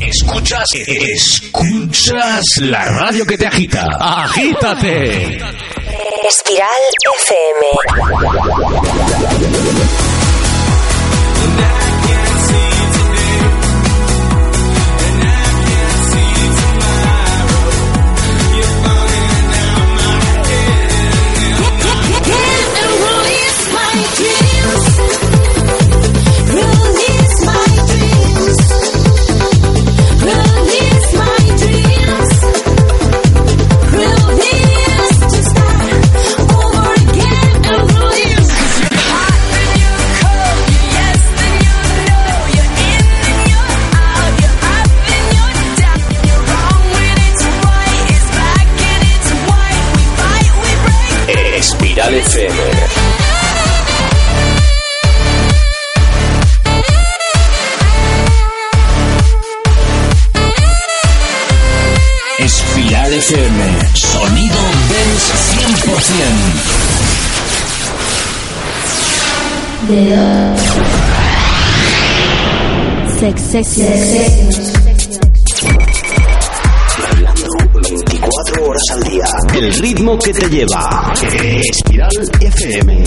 Escuchas, escuchas la radio que te agita. Agítate. Espiral FM. Dedo. Sex Sessions. Bailando 24 horas al día. El ritmo que te lleva. Espiral FM.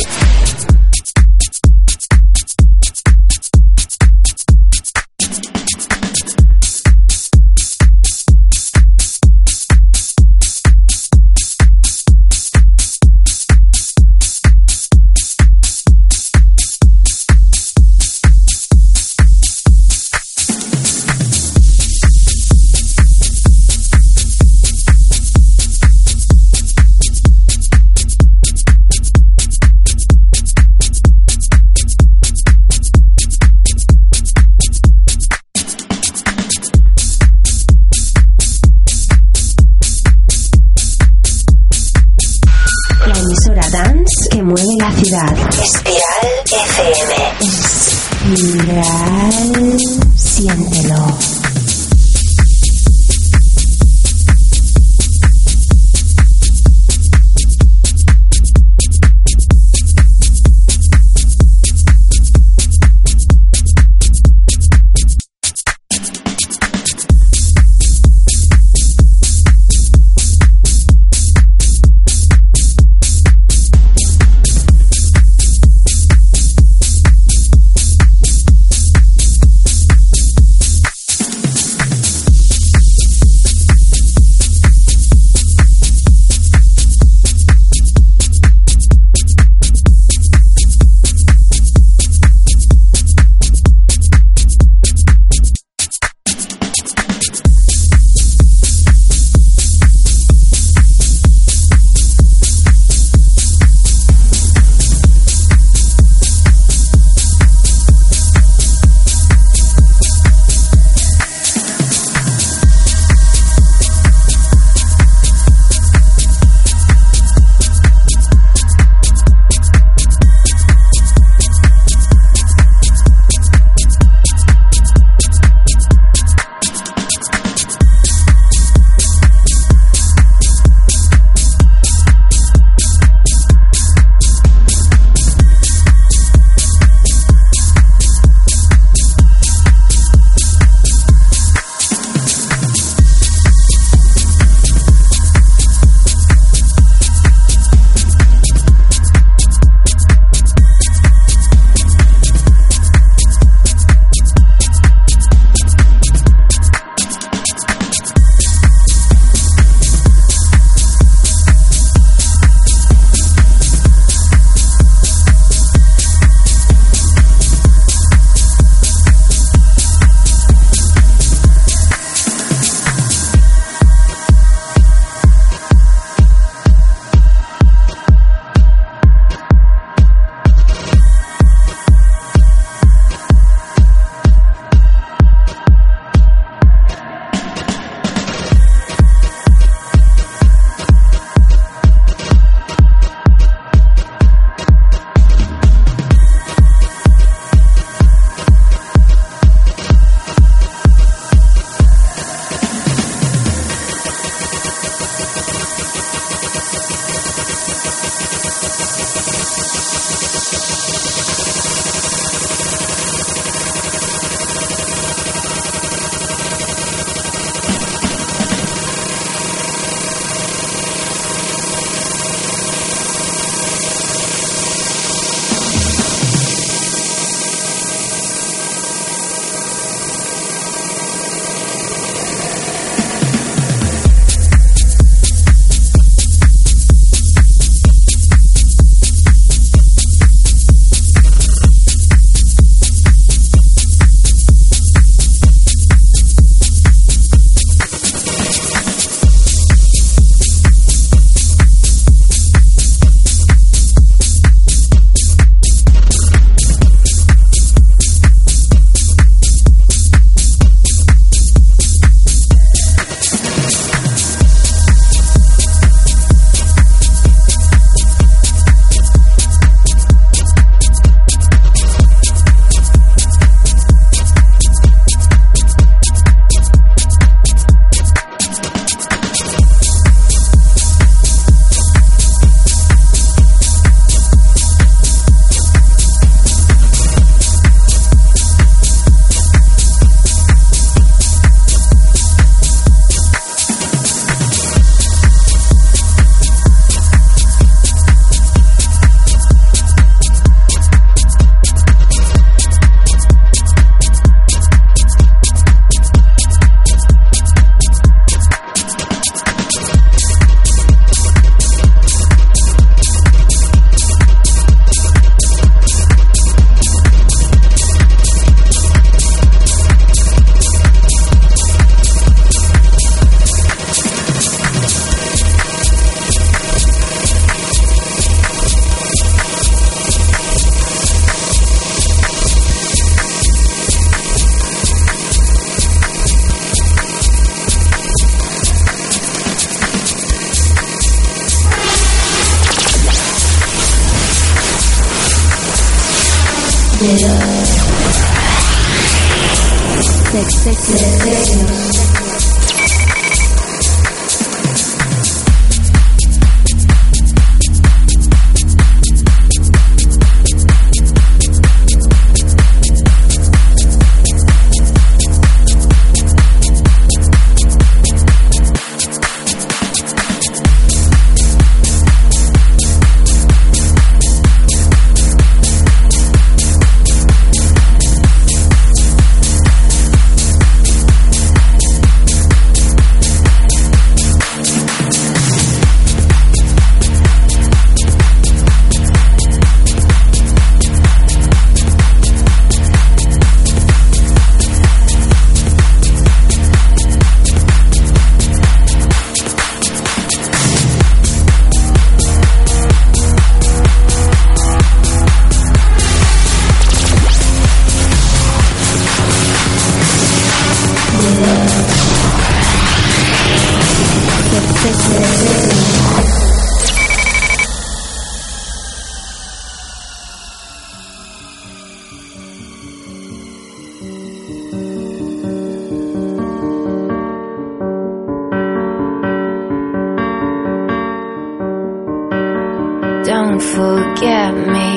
at me.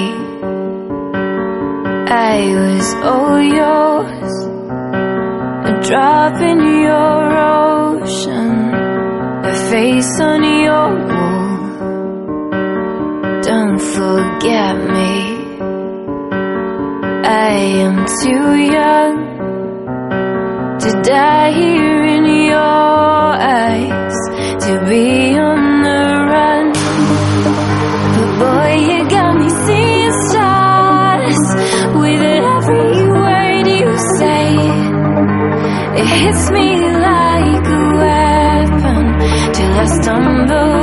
I was all yours, a drop in your ocean, a face on your wall. Don't forget me. I am too young to die here. on the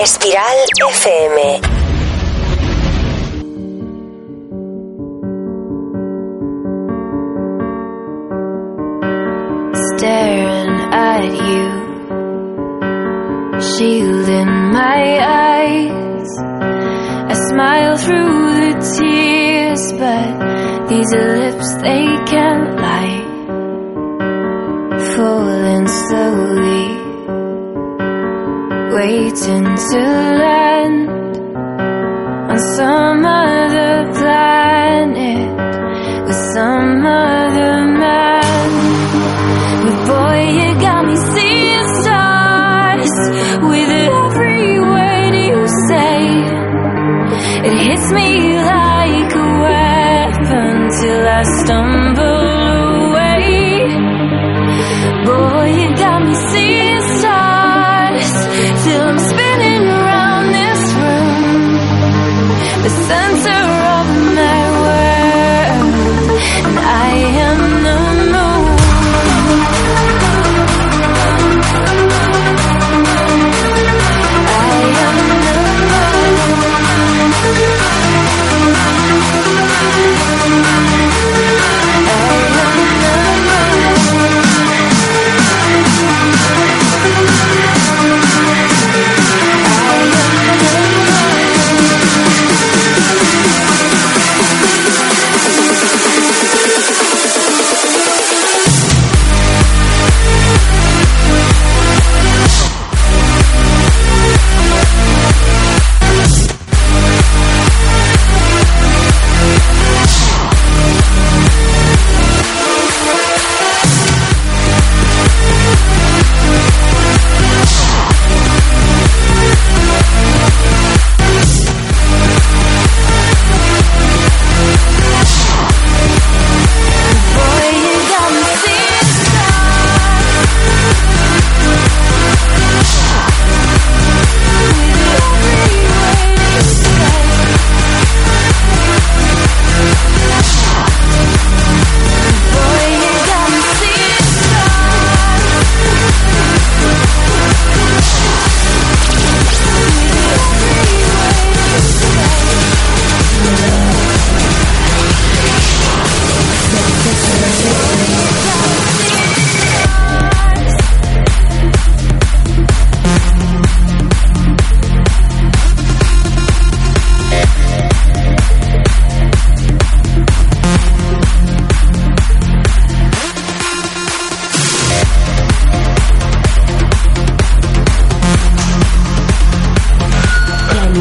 Espiral FM.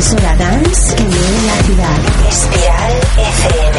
emisora dance que vive en la ciudad. Espiral FM.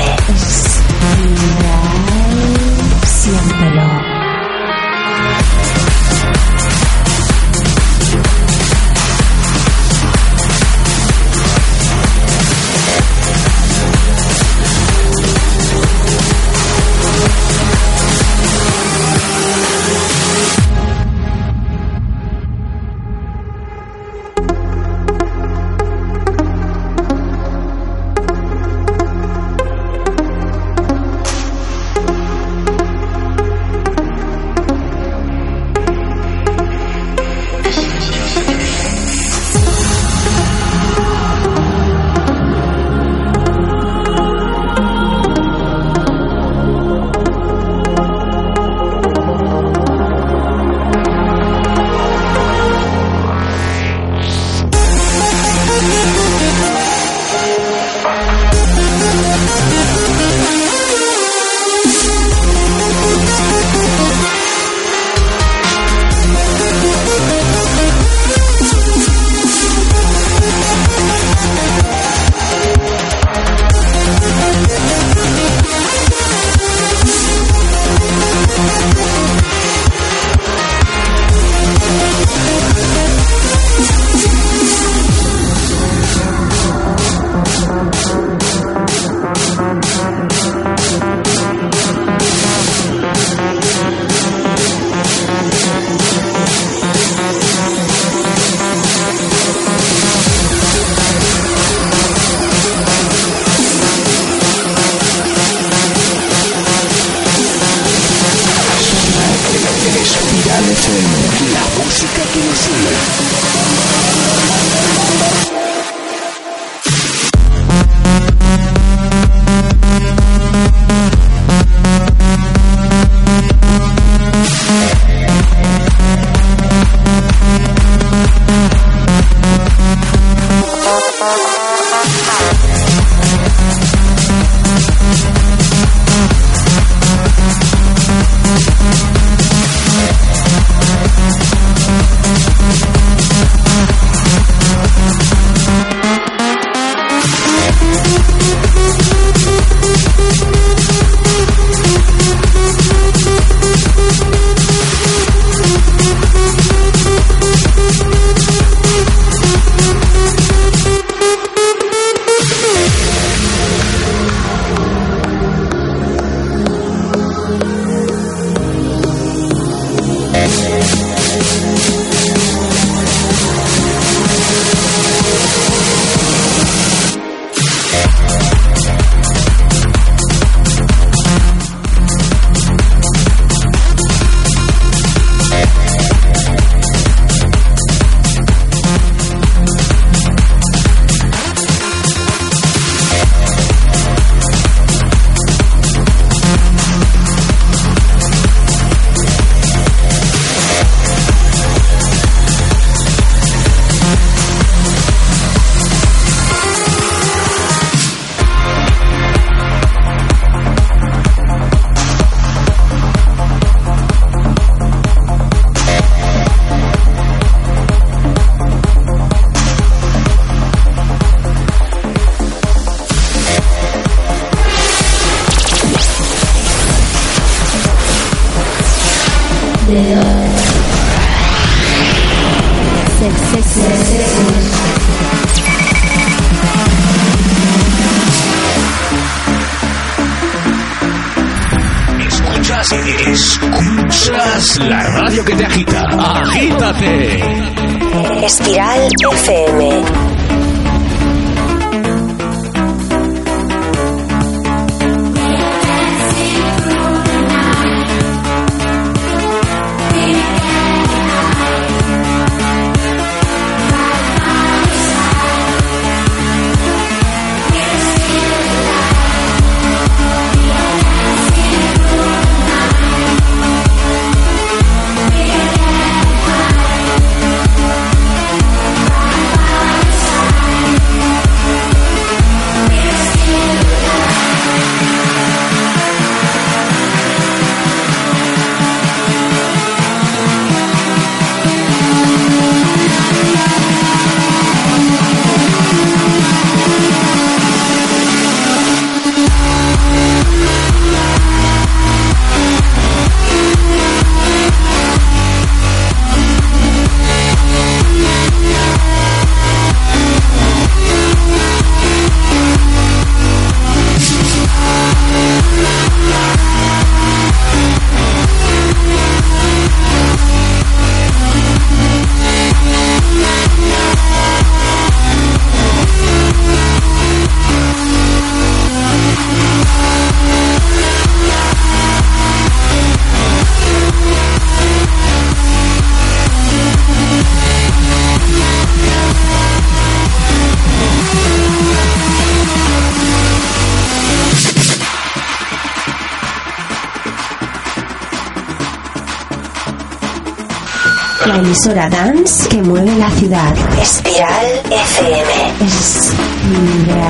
Emisora dance que mueve la ciudad. Espiral FM. Espiral,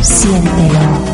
siéntelo.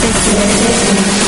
This is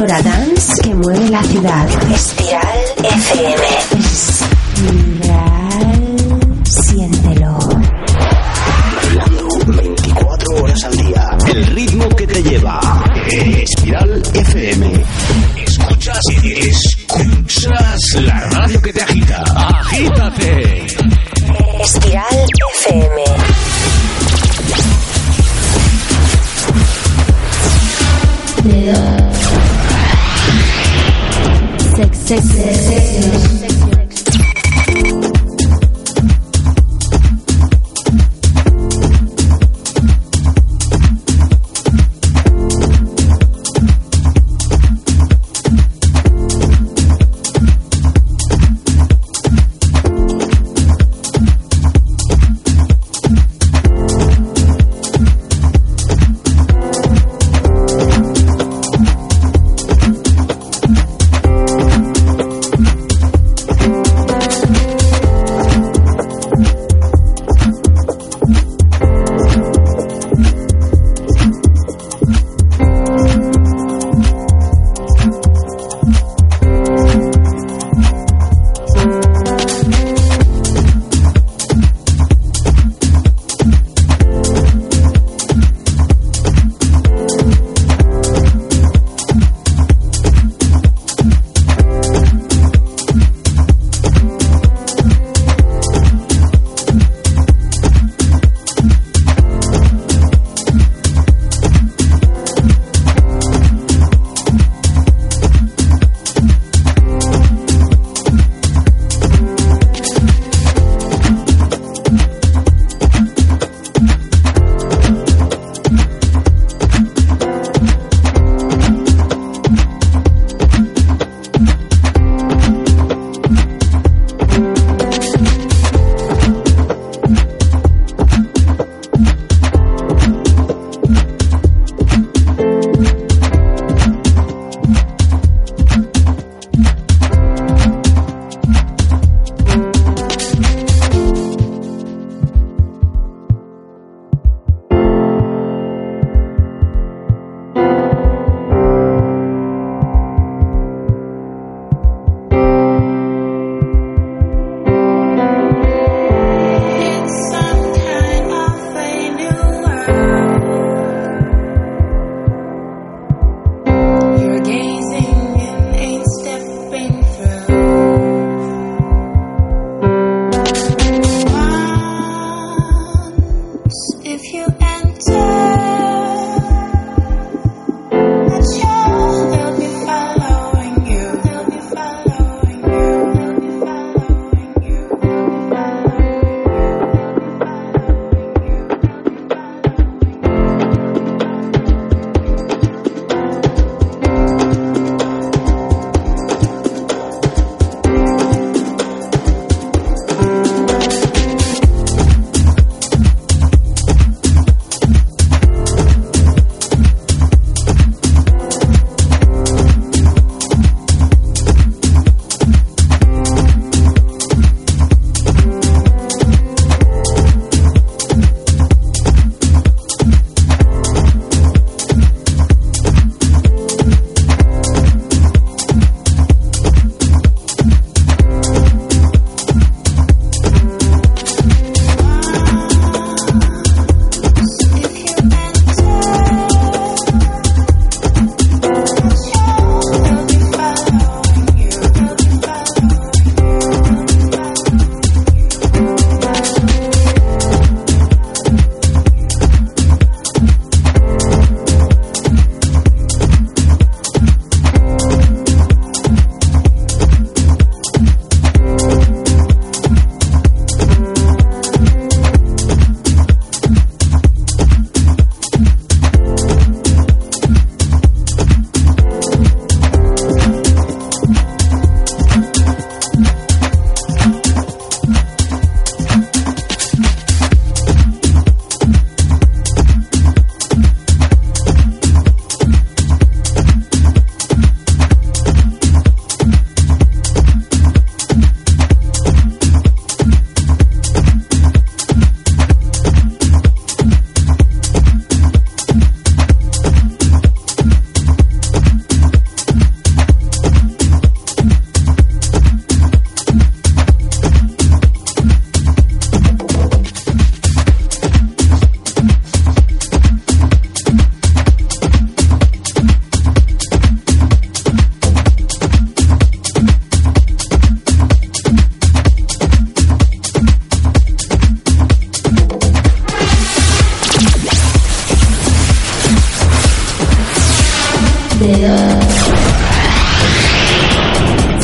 emisora dance que mueve la ciudad. Espiral FM. Espiral, siéntelo. Bailando 24 horas al día. El ritmo que te lleva. Espiral FM. Escuchas, escuchas la radio que te agita. Agítate. Espiral Sex,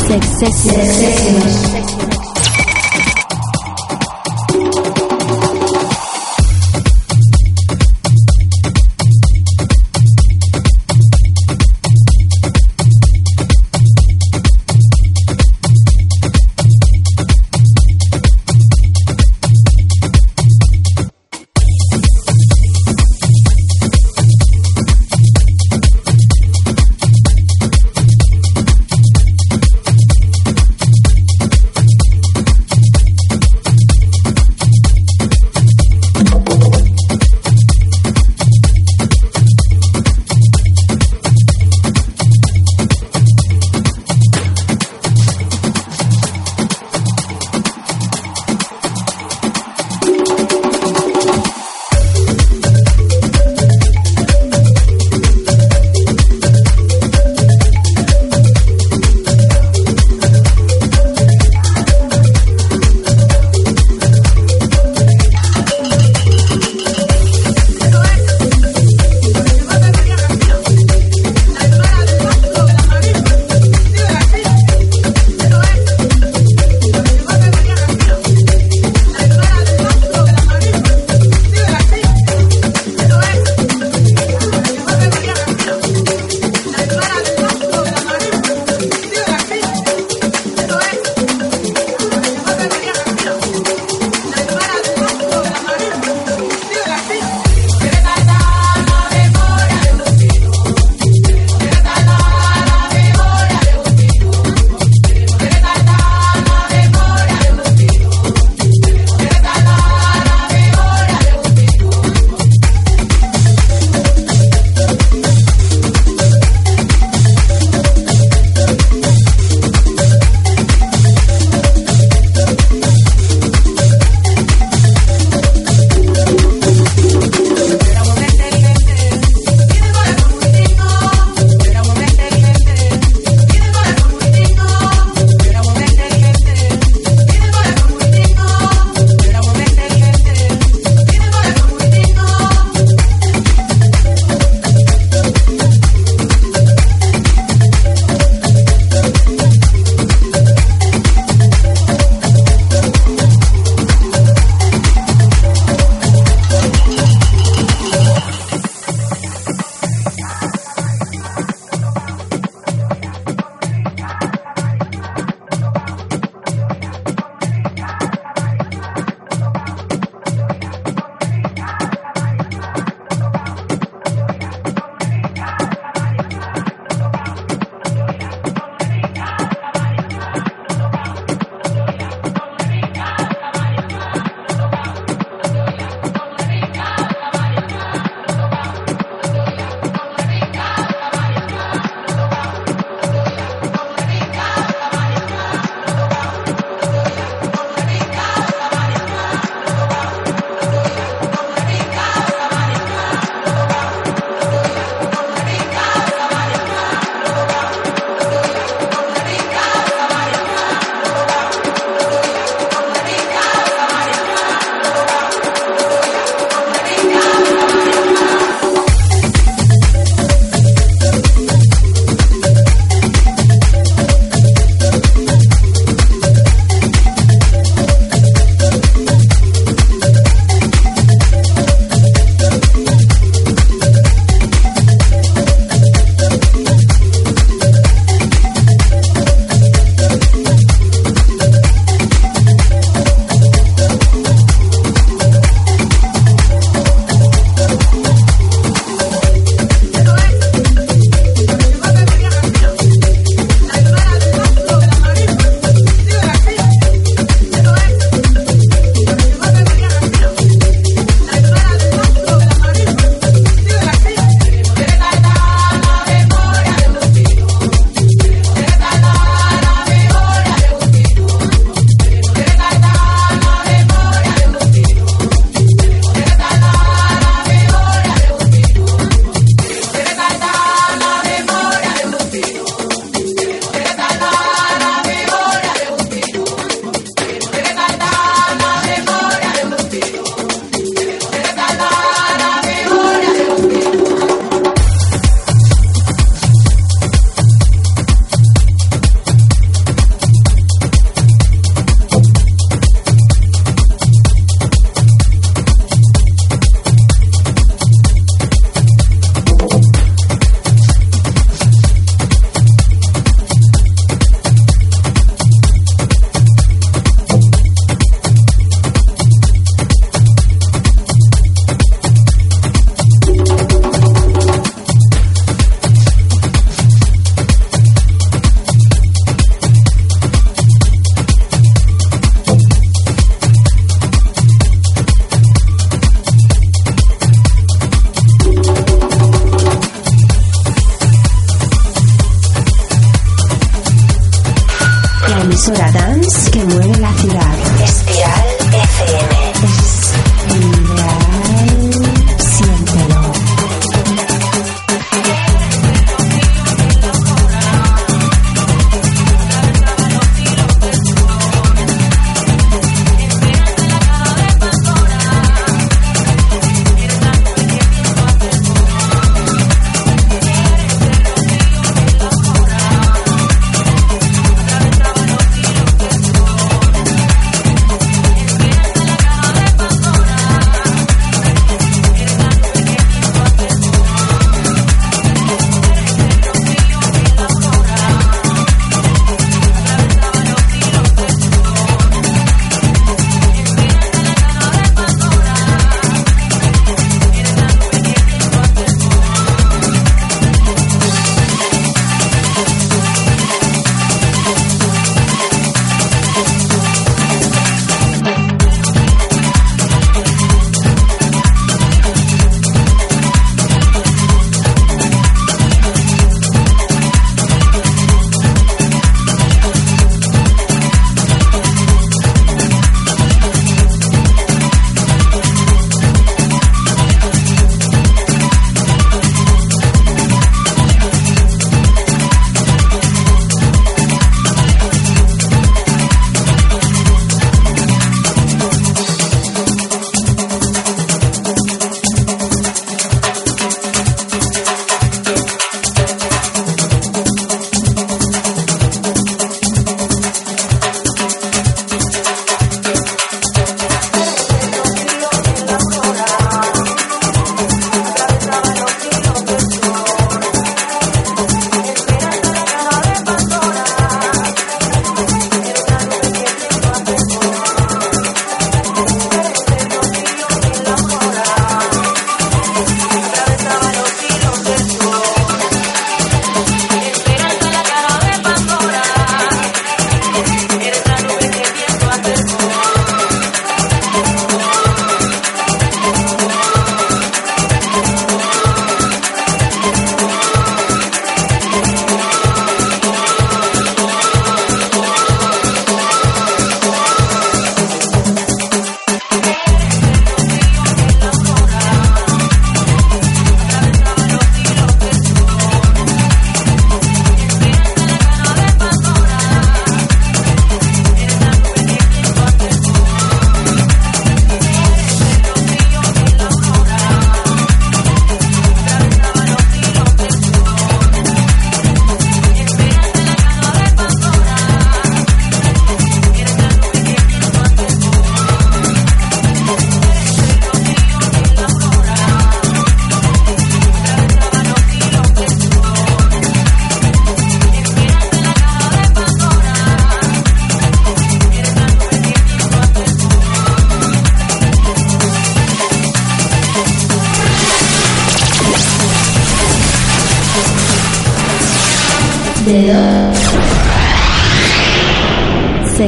Success. Successive.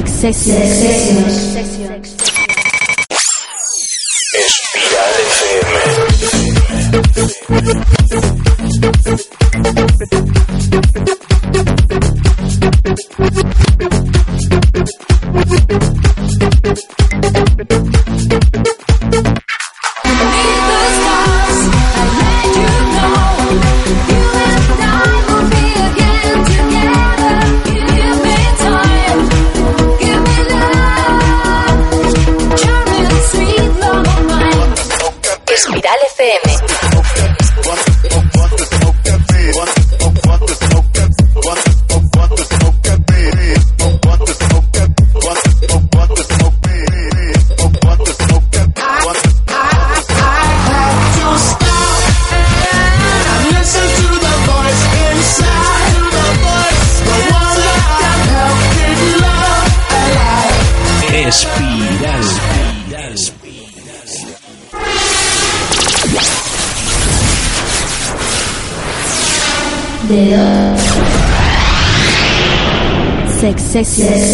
Sex Sex Sessions.